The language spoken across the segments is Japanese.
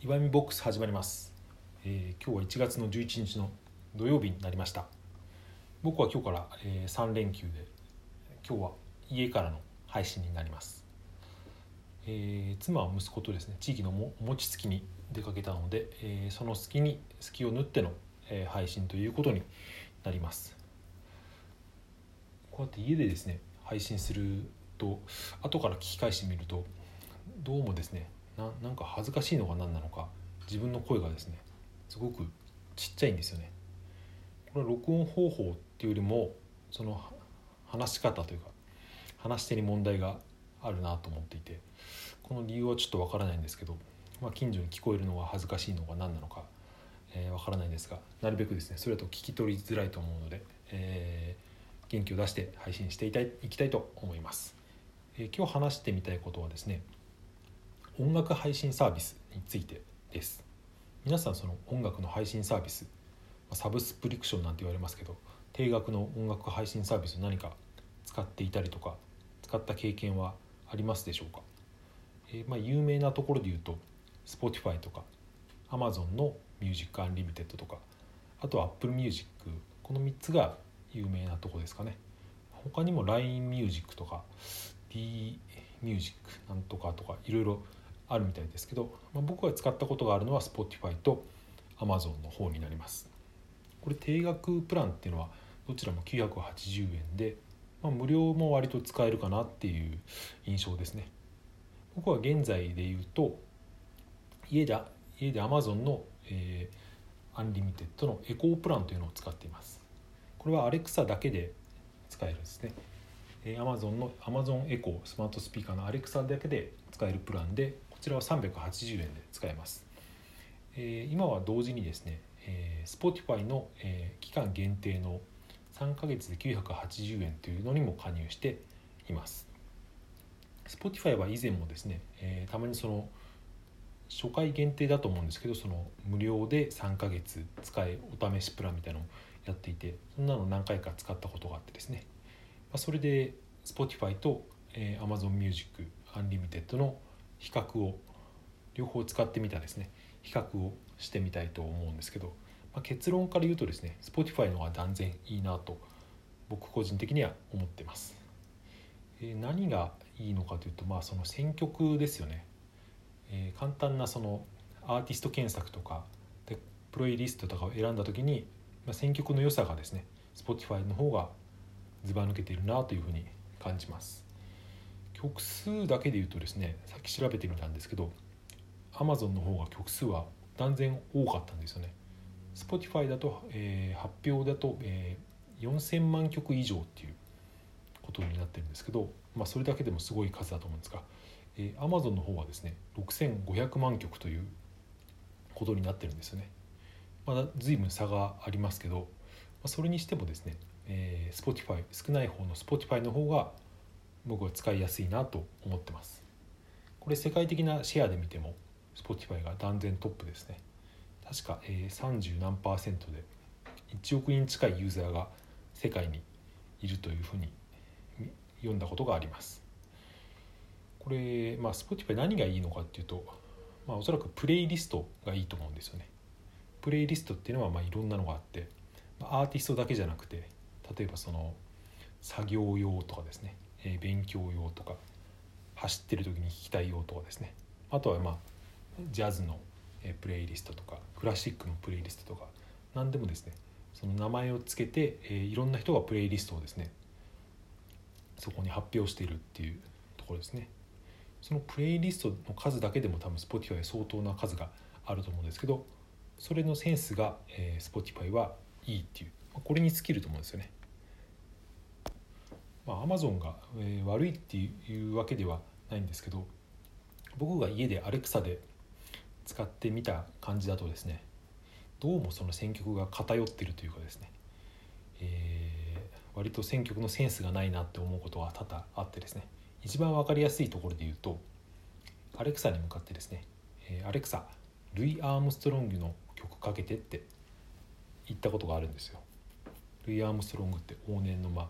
岩見ボックス始まります、えー今日は1月の11日の土曜日になりました。僕は今日から、え3連休で今日は家からの配信になります、えー妻は息子とですね地域のも餅つきに出かけたので、えーその隙に隙を縫っての、えー配信ということになります。こうやって家でですね配信すると後から聞き返してみるとどうもですねななんか恥ずかしいのか何なのか自分の声がですねすごくちっちゃいんですよね。これは録音方法っていうよりもその話し方というか話し手に問題があるなと思っていてこの理由はちょっとわからないんですけど、まあ、近所に聞こえるのが恥ずかしいのか何なのかわ、えーからないんですがなるべくですねそれだと聞き取りづらいと思うので、えー元気を出して配信していたいいきたいと思います、えー今日話してみたいことはですね音楽配信サービスについてです。皆さんその音楽の配信サービスサブスプリクションなんて言われますけど定額の音楽配信サービス何か使っていたりとか使った経験はありますでしょうか、えーまあ、有名なところで言うと Spotify とか Amazon の Music Unlimited とかあとは Apple Music この3つが有名なとこですかね。他にも LINE Music とか D Music なんとかとかいろいろあるみたいですけど、まあ、僕が使ったことがあるのは Spotify と Amazon の方になります。これ定額プランっていうのはどちらも980円で、まあ、無料も割と使えるかなっていう印象ですね。僕は現在で言うと家で家で Amazon の、えーアンリミテッドのエコープランというのを使っています。これは Alexa だけで使えるんですね。Amazon の Amazon エコースマートスピーカーの Alexa だけで使えるプランでこちらは380円で使えます、えー今は同時にですね、えー Spotify の、えー期間限定の3ヶ月で980円というのにも加入しています。Spotify は以前もですね、えーたまにその初回限定だと思うんですけどその無料で3ヶ月使えお試しプランみたいなのをやっていてそんなの何回か使ったことがあってですね、まあ、それで Spotify と、えー Amazon Music Unlimited の比較を両方使ってみたですね。比較をしてみたいと思うんですけど、まあ、結論から言うとですね Spotify の方が断然いいなと僕個人的には思ってます、え何がいいのかというとまあその選曲ですよね。えー簡単なそのアーティスト検索とかでプレイリストとかを選んだ時に、まあ、選曲の良さがですね Spotify の方がずば抜けているなというふうに感じます。曲数だけで言うとですねさっき調べてみたんですけど Amazon の方が曲数は断然多かったんですよね Spotify だと、えー発表だと、えー4000万曲以上っていうことになってるんですけど、まあ、それだけでもすごい数だと思うんですがえー、Amazon の方はですね6500万曲ということになってるんですよね。まだ随分差がありますけど、まあ、それにしてもですね、えー、Spotify 少ない方の Spotify の方が僕は使いやすいなと思ってます。これ世界的なシェアで見ても Spotify が断然トップですね。確か、えー、30何パーセントで1億人近いユーザーが世界にいるというふうに読んだことがあります。これ、まあ、Spotify 何がいいのかっていうと、まあ、おそらくプレイリストがいいと思うんですよね。プレイリストっていうのはまあいろんなのがあって、アーティストだけじゃなくて例えばその作業用とかですね、えー勉強用とか走ってる時に聴きたい用とかですねあとはまあジャズのえープレイリストとかクラシックのプレイリストとか何でもですねその名前をつけて、えーいろんな人がプレイリストをですねそこに発表しているっていうところですね。そのプレイリストの数だけでも多分 Spotify 相当な数があると思うんですけどそれのセンスが、えー Spotify はいいっていうこれに尽きると思うんですよね。まあ、Amazon が、えー悪いっていうわけではないんですけど僕が家で Alexa で使ってみた感じだとですねどうもその選曲が偏ってるというかですね、えー割と選曲のセンスがないなって思うことが多々あってですね一番分かりやすいところで言うとアレクサに向かってですね「えーアレクサルイ・アームストロングの曲かけて」って言ったことがあるんですよ。ルイ・アームストロングって往年の、ま、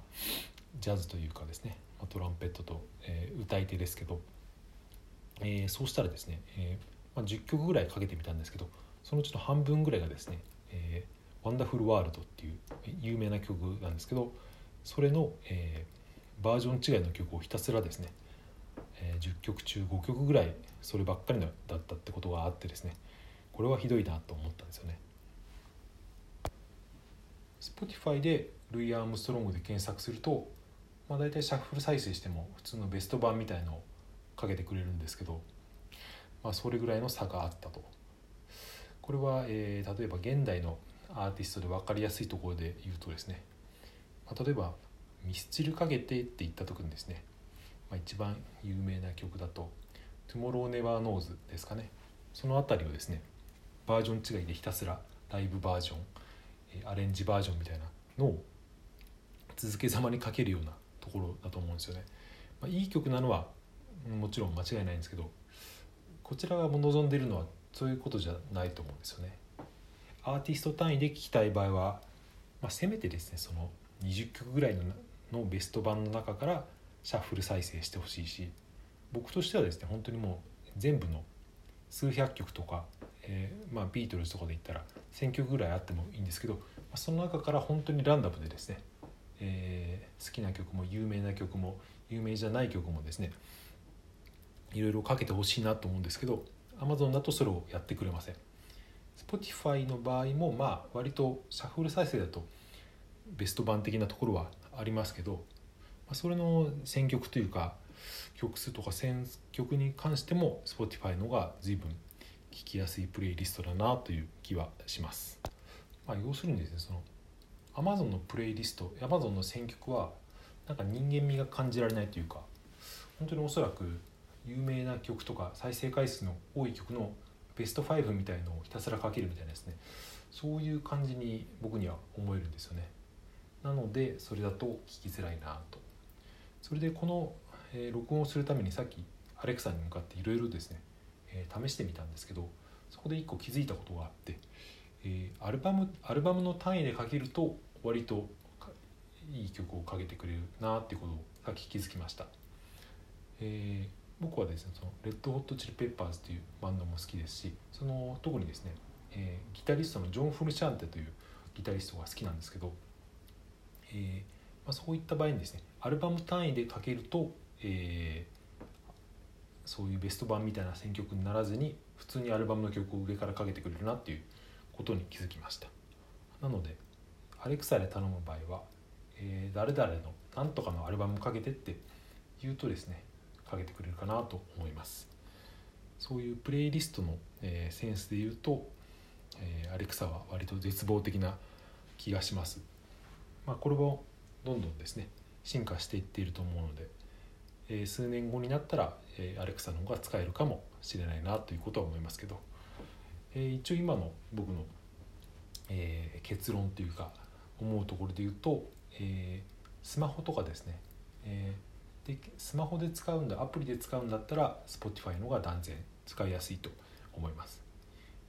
ジャズというかですね、トランペットと、えー歌い手ですけど、えーそうしたらですね、えーまあ、10曲ぐらいかけてみたんですけどそのうちの半分ぐらいがですね「えー、ワンダフルワールド」っていう有名な曲なんですけどそれの、えー、バージョン違いの曲をひたすらですね、えー、10曲中5曲ぐらいそればっかりだったってことがあってですねこれはひどいなと思ったんですよね。Spotify でルイ・アームストロングで検索すると、まあ、大体シャッフル再生しても普通のベスト版みたいのをかけてくれるんですけど、まあ、それぐらいの差があったと。これは、えー、例えば現代のアーティストで分かりやすいところで言うとですね、まあ、例えば「ミスチルかけて」って言った時にですね、まあ、一番有名な曲だと「Tomorrow Never Knows」ですかねその辺りをですねバージョン違いでひたすらライブバージョンアレンジバージョンみたいなのを続けざまにかけるようなところだと思うんですよね。まあ、いい曲なのはもちろん間違いないんですけどこちらが望んでいるのはそういうことじゃないと思うんですよね。アーティスト単位で聴きたい場合は、まあ、せめてですねその20曲ぐらいののベスト版の中からシャッフル再生してほしいし僕としてはですね本当にもう全部の数百曲とか、えー、まあ、ビートルズとかで言ったら1,000曲ぐらいあってもいいんですけど、まあ、その中から本当にランダムでですね、えー、好きな曲も有名な曲も有名じゃない曲もですねいろいろかけてほしいなと思うんですけど Amazon だとそれをやってくれません。Spotify の場合もまあ割とシャッフル再生だとベスト版的なところはありますけどそれの選曲というか曲数とか選曲に関しても Spotify の方が随分聴きやすいプレイリストだなという気はします、まあ、要するにですねその Amazon のプレイリスト Amazon の選曲はなんか人間味が感じられないというか本当におそらく有名な曲とか再生回数の多い曲のベスト5みたいのをひたすらかけるみたいなですね。そういう感じに僕には思えるんですよね。なのでそれだと聞きづらいなと。それでこの、え、録音をするためにさっきアレクサに向かっていろいろですね、え、試してみたんですけどそこで1個気づいたことがあって、え、アルバムアルバムの単位でかけると割といい曲をかけてくれるなっていうことをさっき気づきました、えー、僕はですねそのレッドホットチリペッパーズというバンドも好きですしその特にですね、えー、ギタリストのジョン・フルシャンテというギタリストが好きなんですけど、えーまあ、そういった場合にですねアルバム単位でかけると、えー、そういうベスト版みたいな選曲にならずに普通にアルバムの曲を上からかけてくれるなっていうことに気づきました。なのでアレクサで頼む場合は、えー、誰々の何とかのアルバムかけてって言うとですねかけてくれるかなと思います。そういうプレイリストの、えー、センスで言うと、えー、アレクサは割と絶望的な気がします。まあこれもどんどんですね進化していっていると思うので、えー、数年後になったら、えー、アレクサの方が使えるかもしれないなということは思いますけど、えー、一応今の僕の、えー、結論というか思うところで言うと、えー、スマホとかですね、えー、でスマホで使うんだアプリで使うんだったら Spotify のが断然使いやすいと思います、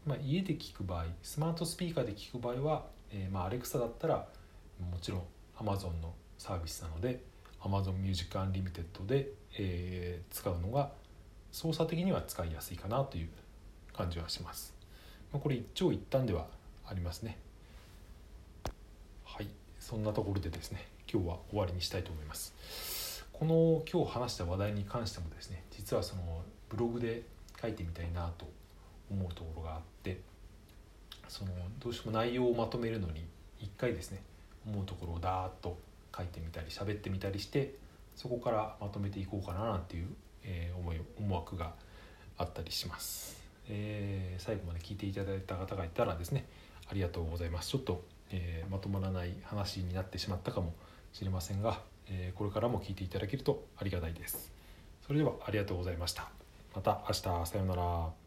まあ、家で聞く場合スマートスピーカーで聞く場合は、えー、まあ Alexa だったらもちろん Amazon のサービスなので Amazon Music Unlimited で、えー、使うのが操作的には使いやすいかなという感じはします、まあ、これ一長一短ではありますね。そんなところでですね今日は終わりにしたいと思います。この今日話した話題に関してもですね実はそのブログで書いてみたいなと思うところがあってそのどうしても内容をまとめるのに一回ですね思うところをダーッと書いてみたり喋ってみたりしてそこからまとめていこうかななんていう、え、思い思惑があったりします、えー、最後まで聞いていただいた方がいたらですねありがとうございます。ちょっと、えー、まとまらない話になってしまったかもしれませんがえこれからも聞いていただけるとありがたいです。それではありがとうございました。また明日さようなら。